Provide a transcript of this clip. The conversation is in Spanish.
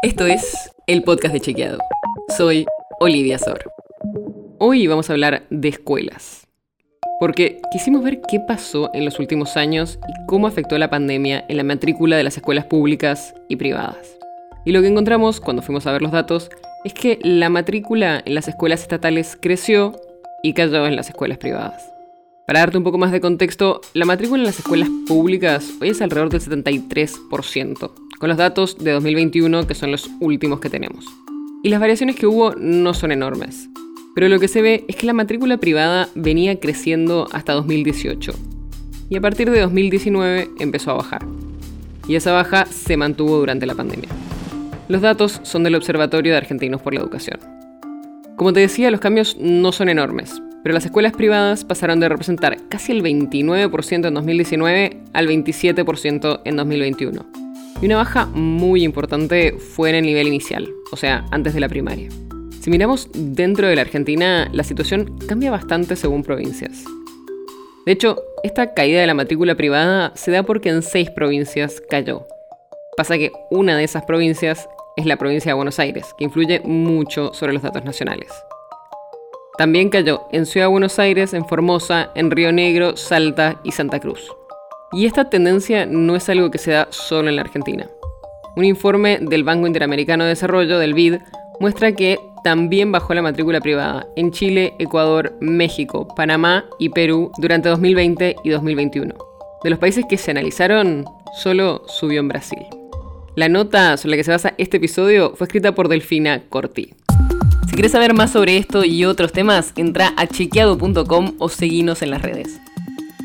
Esto es el podcast de Chequeado. Soy Olivia Sor. Hoy vamos a hablar de escuelas. Porque quisimos ver qué pasó en los últimos años y cómo afectó la pandemia en la matrícula de las escuelas públicas y privadas. Y lo que encontramos cuando fuimos a ver los datos es que la matrícula en las escuelas estatales creció y cayó en las escuelas privadas. Para darte un poco más de contexto, la matrícula en las escuelas públicas hoy es alrededor del 73%, con los datos de 2021 que son los últimos que tenemos. Y las variaciones que hubo no son enormes, pero lo que se ve es que la matrícula privada venía creciendo hasta 2018 y a partir de 2019 empezó a bajar. Y esa baja se mantuvo durante la pandemia. Los datos son del Observatorio de Argentinos por la Educación. Como te decía, los cambios no son enormes, pero las escuelas privadas pasaron de representar casi el 29% en 2019 al 27% en 2021. Y una baja muy importante fue en el nivel inicial, o sea, antes de la primaria. Si miramos dentro de la Argentina, la situación cambia bastante según provincias. De hecho, esta caída de la matrícula privada se da porque en seis provincias cayó. Pasa que una de esas provincias es la provincia de Buenos Aires, que influye mucho sobre los datos nacionales. También cayó en Ciudad de Buenos Aires, en Formosa, en Río Negro, Salta y Santa Cruz. Y esta tendencia no es algo que se da solo en la Argentina. Un informe del Banco Interamericano de Desarrollo, del BID, muestra que también bajó la matrícula privada en Chile, Ecuador, México, Panamá y Perú durante 2020 y 2021. De los países que se analizaron, solo subió en Brasil. La nota sobre la que se basa este episodio fue escrita por Delfina Corti. Si quieres saber más sobre esto y otros temas, entra a chequeado.com o seguinos en las redes.